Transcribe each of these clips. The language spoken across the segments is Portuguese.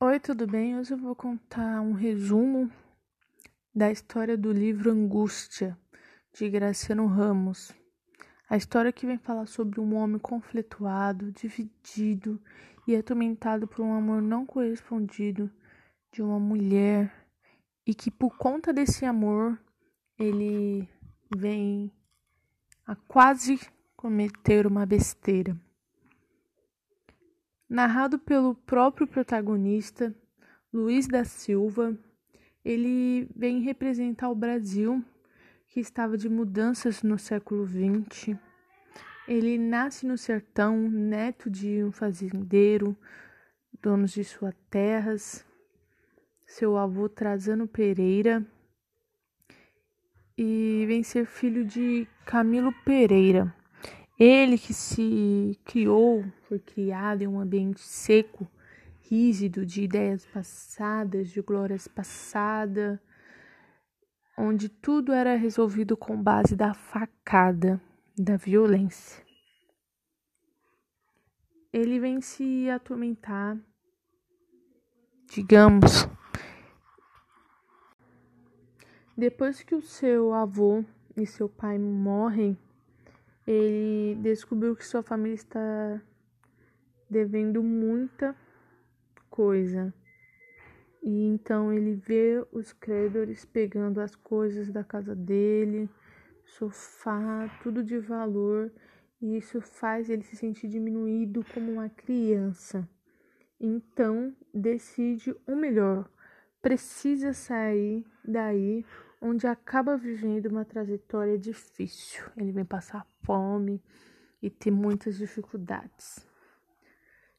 Oi, tudo bem? Hoje eu vou contar um resumo da história do livro Angústia, de Graciano Ramos. A história que vem falar sobre um homem conflituado, dividido e atormentado por um amor não correspondido de uma mulher e que por conta desse amor ele vem a quase cometer uma besteira narrado pelo próprio protagonista, Luiz da Silva. Ele vem representar o Brasil, que estava de mudanças no século XX. Ele nasce no sertão, neto de um fazendeiro, donos de suas terras, seu avô Trazano Pereira, e vem ser filho de Camilo Pereira. Ele que se criou, foi criado em um ambiente seco, rígido, de ideias passadas, de glórias passadas, onde tudo era resolvido com base da facada, da violência. Ele vem se atormentar, digamos, depois que o seu avô e seu pai morrem ele descobriu que sua família está devendo muita coisa. E então ele vê os credores pegando as coisas da casa dele, sofá, tudo de valor, e isso faz ele se sentir diminuído como uma criança. Então decide, ou melhor, precisa sair daí onde acaba vivendo uma trajetória difícil. Ele vem passar fome e ter muitas dificuldades.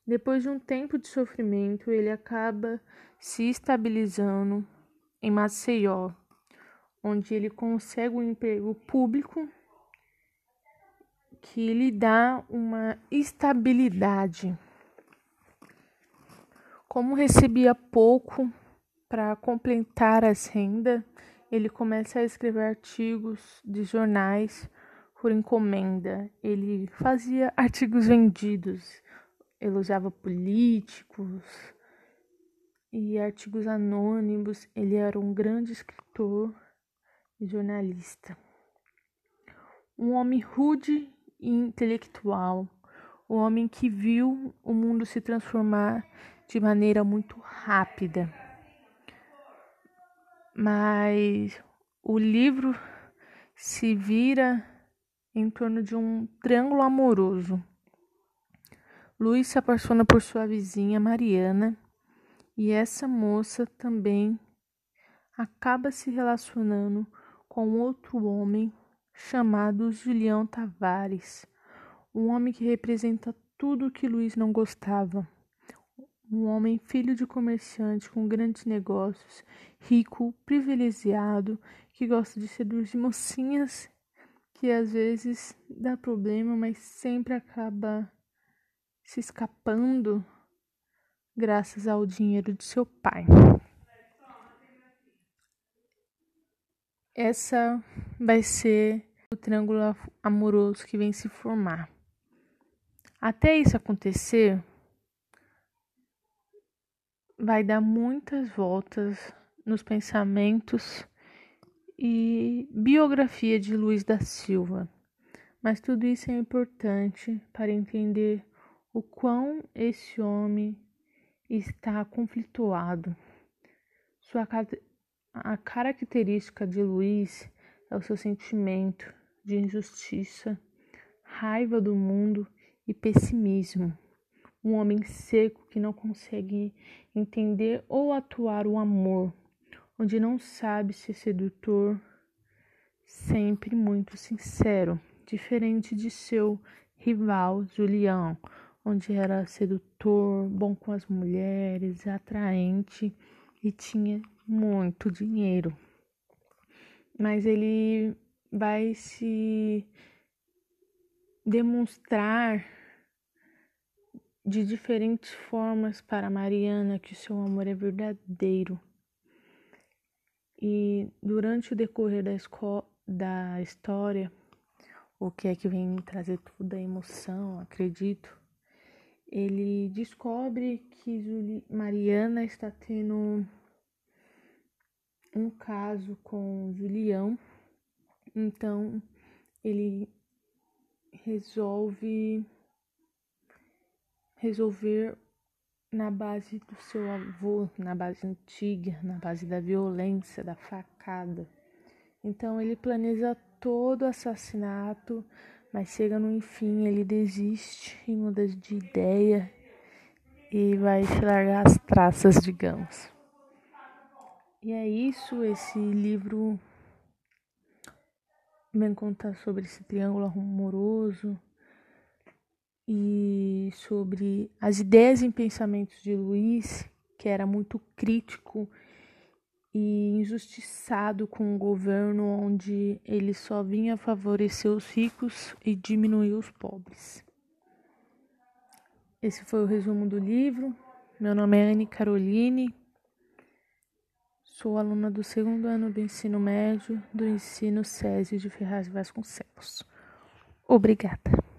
Depois de um tempo de sofrimento, ele acaba se estabilizando em Maceió, onde ele consegue um emprego público que lhe dá uma estabilidade. Como recebia pouco para completar as rendas, ele começa a escrever artigos de jornais por encomenda. Ele fazia artigos vendidos, elogiava políticos e artigos anônimos. Ele era um grande escritor e jornalista. Um homem rude e intelectual, um homem que viu o mundo se transformar de maneira muito rápida mas o livro se vira em torno de um triângulo amoroso. Luiz se apaixona por sua vizinha Mariana e essa moça também acaba se relacionando com outro homem chamado Julião Tavares, um homem que representa tudo o que Luiz não gostava um homem filho de comerciante com grandes negócios, rico, privilegiado, que gosta de seduzir mocinhas, que às vezes dá problema, mas sempre acaba se escapando graças ao dinheiro de seu pai. Essa vai ser o triângulo amoroso que vem se formar. Até isso acontecer, vai dar muitas voltas nos pensamentos e biografia de Luiz da Silva. Mas tudo isso é importante para entender o quão esse homem está conflituado. Sua a característica de Luiz é o seu sentimento de injustiça, raiva do mundo e pessimismo um homem seco que não consegue entender ou atuar o amor, onde não sabe ser sedutor, sempre muito sincero, diferente de seu rival Julião, onde era sedutor, bom com as mulheres, atraente e tinha muito dinheiro. Mas ele vai se demonstrar de diferentes formas para Mariana que o seu amor é verdadeiro. E durante o decorrer da, da história, o que é que vem trazer toda a emoção, acredito, ele descobre que Juli Mariana está tendo um caso com Julião, então ele resolve resolver na base do seu avô, na base antiga, na base da violência, da facada. Então ele planeja todo o assassinato, mas chega no enfim, ele desiste e muda de ideia e vai largar as traças, digamos. E é isso, esse livro vem contar sobre esse triângulo amoroso e sobre as ideias e pensamentos de Luiz, que era muito crítico e injustiçado com o governo onde ele só vinha favorecer os ricos e diminuir os pobres. Esse foi o resumo do livro. Meu nome é Anne Caroline. Sou aluna do segundo ano do ensino médio do ensino SESI de Ferraz Vasconcelos. Obrigada.